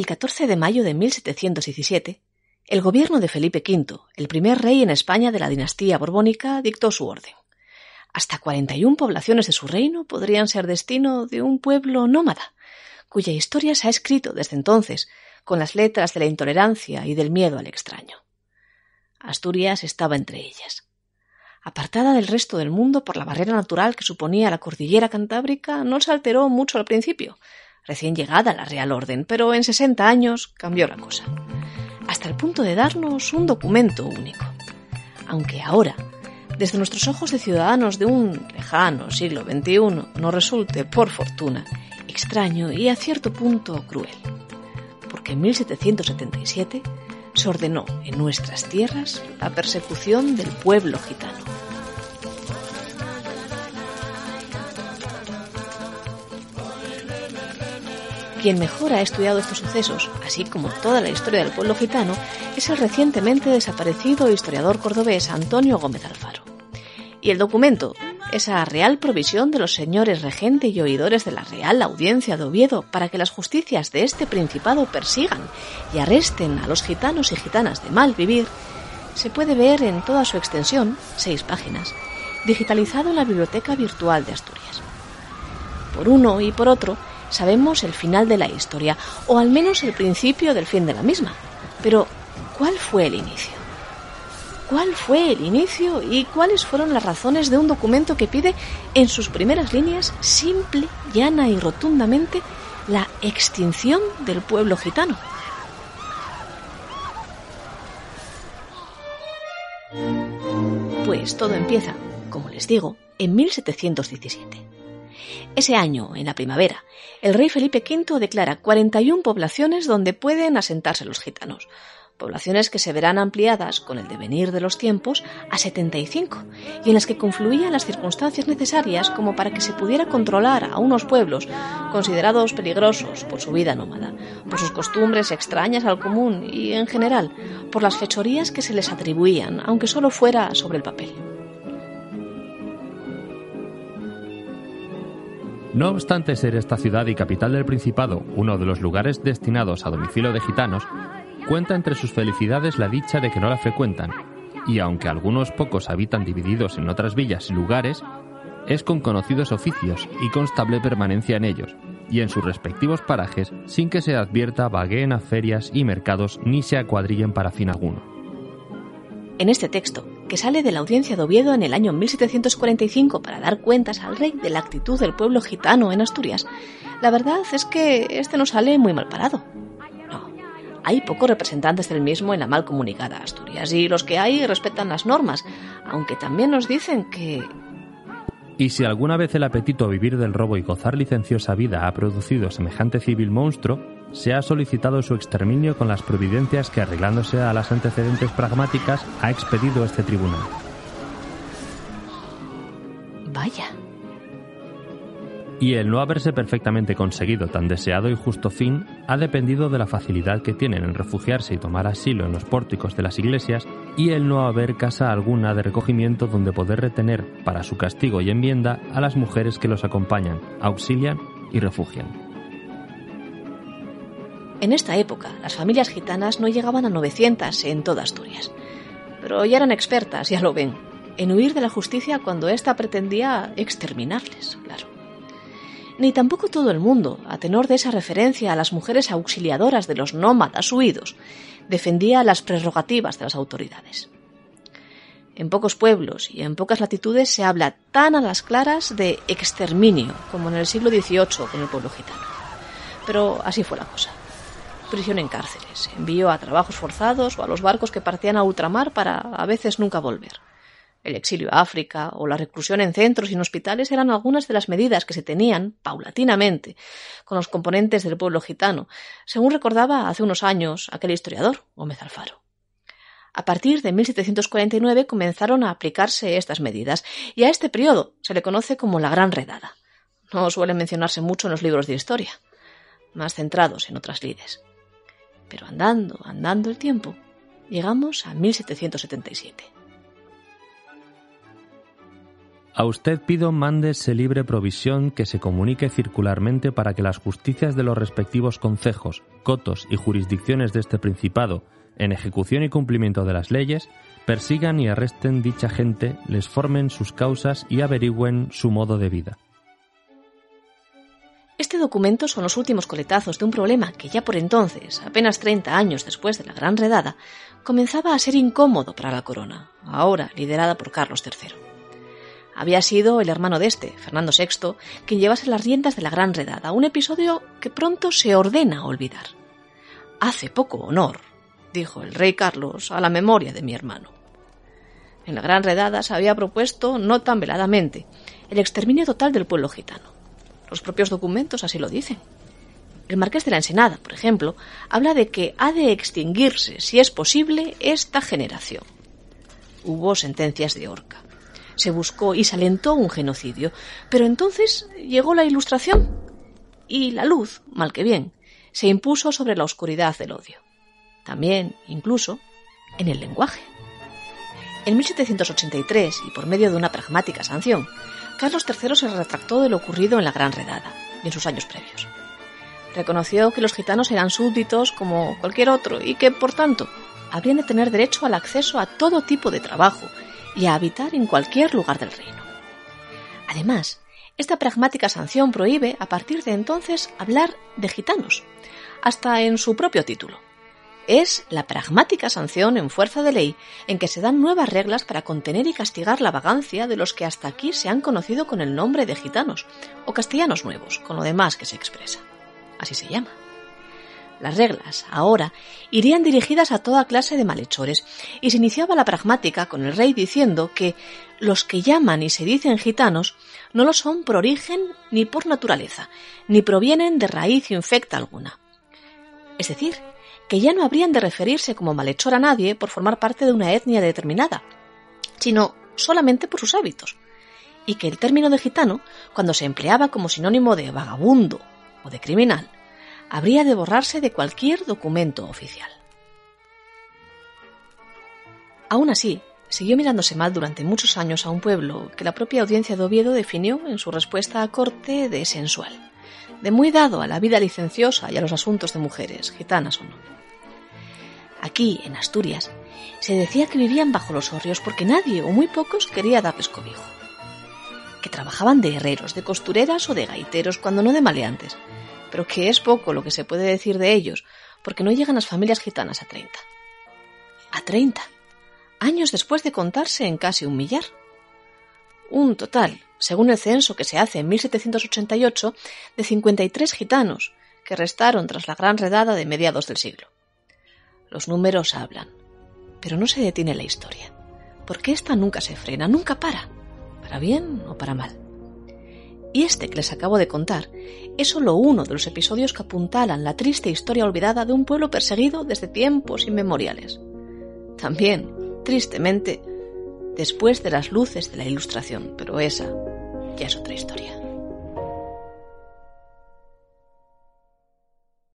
El 14 de mayo de 1717, el gobierno de Felipe V, el primer rey en España de la dinastía borbónica, dictó su orden. Hasta 41 poblaciones de su reino podrían ser destino de un pueblo nómada, cuya historia se ha escrito desde entonces con las letras de la intolerancia y del miedo al extraño. Asturias estaba entre ellas. Apartada del resto del mundo por la barrera natural que suponía la cordillera cantábrica, no se alteró mucho al principio, recién llegada a la Real Orden, pero en sesenta años cambió la cosa, hasta el punto de darnos un documento único. Aunque ahora, desde nuestros ojos de ciudadanos de un lejano siglo XXI, nos resulte, por fortuna, extraño y a cierto punto cruel, porque en 1777 se ordenó en nuestras tierras la persecución del pueblo gitano. Quien mejor ha estudiado estos sucesos, así como toda la historia del pueblo gitano, es el recientemente desaparecido historiador cordobés Antonio Gómez Alfaro. Y el documento, esa real provisión de los señores regente y oidores de la Real Audiencia de Oviedo para que las justicias de este principado persigan y arresten a los gitanos y gitanas de mal vivir, se puede ver en toda su extensión, seis páginas, digitalizado en la Biblioteca Virtual de Asturias. Por uno y por otro, sabemos el final de la historia, o al menos el principio del fin de la misma. Pero, ¿cuál fue el inicio? cuál fue el inicio y cuáles fueron las razones de un documento que pide en sus primeras líneas simple, llana y rotundamente la extinción del pueblo gitano. Pues todo empieza, como les digo, en 1717. Ese año, en la primavera, el rey Felipe V declara 41 poblaciones donde pueden asentarse los gitanos, poblaciones que se verán ampliadas con el devenir de los tiempos a 75 y en las que confluían las circunstancias necesarias como para que se pudiera controlar a unos pueblos considerados peligrosos por su vida nómada, por sus costumbres extrañas al común y, en general, por las fechorías que se les atribuían, aunque solo fuera sobre el papel. No obstante ser esta ciudad y capital del Principado uno de los lugares destinados a domicilio de gitanos, Cuenta entre sus felicidades la dicha de que no la frecuentan, y aunque algunos pocos habitan divididos en otras villas y lugares, es con conocidos oficios y constable permanencia en ellos, y en sus respectivos parajes sin que se advierta vagueen a ferias y mercados ni se acuadrillen para fin alguno. En este texto, que sale de la audiencia de Oviedo en el año 1745 para dar cuentas al rey de la actitud del pueblo gitano en Asturias, la verdad es que este no sale muy mal parado. Hay pocos representantes del mismo en la mal comunicada Asturias y los que hay respetan las normas, aunque también nos dicen que... Y si alguna vez el apetito a vivir del robo y gozar licenciosa vida ha producido semejante civil monstruo, se ha solicitado su exterminio con las providencias que, arreglándose a las antecedentes pragmáticas, ha expedido este tribunal. Y el no haberse perfectamente conseguido tan deseado y justo fin ha dependido de la facilidad que tienen en refugiarse y tomar asilo en los pórticos de las iglesias y el no haber casa alguna de recogimiento donde poder retener para su castigo y enmienda a las mujeres que los acompañan, auxilian y refugian. En esta época, las familias gitanas no llegaban a 900 en toda Asturias, pero ya eran expertas, ya lo ven, en huir de la justicia cuando ésta pretendía exterminarles, claro ni tampoco todo el mundo, a tenor de esa referencia a las mujeres auxiliadoras de los nómadas huidos, defendía las prerrogativas de las autoridades. En pocos pueblos y en pocas latitudes se habla tan a las claras de exterminio como en el siglo XVIII con el pueblo gitano. Pero así fue la cosa. Prisión en cárceles, envío a trabajos forzados o a los barcos que partían a ultramar para a veces nunca volver. El exilio a África o la reclusión en centros y en hospitales eran algunas de las medidas que se tenían, paulatinamente, con los componentes del pueblo gitano, según recordaba hace unos años aquel historiador, Gómez Alfaro. A partir de 1749 comenzaron a aplicarse estas medidas, y a este periodo se le conoce como la Gran Redada. No suele mencionarse mucho en los libros de historia, más centrados en otras lides. Pero andando, andando el tiempo, llegamos a 1777. A usted pido mándese libre provisión que se comunique circularmente para que las justicias de los respectivos concejos, cotos y jurisdicciones de este Principado, en ejecución y cumplimiento de las leyes, persigan y arresten dicha gente, les formen sus causas y averigüen su modo de vida. Este documento son los últimos coletazos de un problema que ya por entonces, apenas 30 años después de la Gran Redada, comenzaba a ser incómodo para la corona, ahora liderada por Carlos III. Había sido el hermano de este, Fernando VI, quien llevase las riendas de la Gran Redada, un episodio que pronto se ordena olvidar. Hace poco honor, dijo el rey Carlos, a la memoria de mi hermano. En la Gran Redada se había propuesto, no tan veladamente, el exterminio total del pueblo gitano. Los propios documentos así lo dicen. El marqués de la Ensenada, por ejemplo, habla de que ha de extinguirse, si es posible, esta generación. Hubo sentencias de horca. Se buscó y se alentó un genocidio, pero entonces llegó la Ilustración y la luz, mal que bien, se impuso sobre la oscuridad del odio. También, incluso, en el lenguaje. En 1783, y por medio de una pragmática sanción, Carlos III se retractó de lo ocurrido en la Gran Redada y en sus años previos. Reconoció que los gitanos eran súbditos como cualquier otro y que, por tanto, habrían de tener derecho al acceso a todo tipo de trabajo y a habitar en cualquier lugar del reino. Además, esta pragmática sanción prohíbe a partir de entonces hablar de gitanos, hasta en su propio título es la pragmática sanción en fuerza de ley en que se dan nuevas reglas para contener y castigar la vagancia de los que hasta aquí se han conocido con el nombre de gitanos o castellanos nuevos, con lo demás que se expresa. Así se llama. Las reglas, ahora, irían dirigidas a toda clase de malhechores, y se iniciaba la pragmática con el rey diciendo que los que llaman y se dicen gitanos no lo son por origen ni por naturaleza, ni provienen de raíz infecta alguna. Es decir, que ya no habrían de referirse como malhechor a nadie por formar parte de una etnia determinada, sino solamente por sus hábitos, y que el término de gitano, cuando se empleaba como sinónimo de vagabundo o de criminal, habría de borrarse de cualquier documento oficial. Aún así, siguió mirándose mal durante muchos años a un pueblo que la propia audiencia de Oviedo definió en su respuesta a corte de sensual, de muy dado a la vida licenciosa y a los asuntos de mujeres, gitanas o no. Aquí, en Asturias, se decía que vivían bajo los horrios porque nadie o muy pocos quería darles cobijo. Que trabajaban de herreros, de costureras o de gaiteros, cuando no de maleantes, pero que es poco lo que se puede decir de ellos, porque no llegan las familias gitanas a 30. A 30, años después de contarse en casi un millar. Un total, según el censo que se hace en 1788, de 53 gitanos, que restaron tras la gran redada de mediados del siglo. Los números hablan, pero no se detiene la historia, porque esta nunca se frena, nunca para, para bien o para mal. Y este que les acabo de contar es solo uno de los episodios que apuntalan la triste historia olvidada de un pueblo perseguido desde tiempos inmemoriales. También, tristemente, después de las luces de la Ilustración, pero esa ya es otra historia.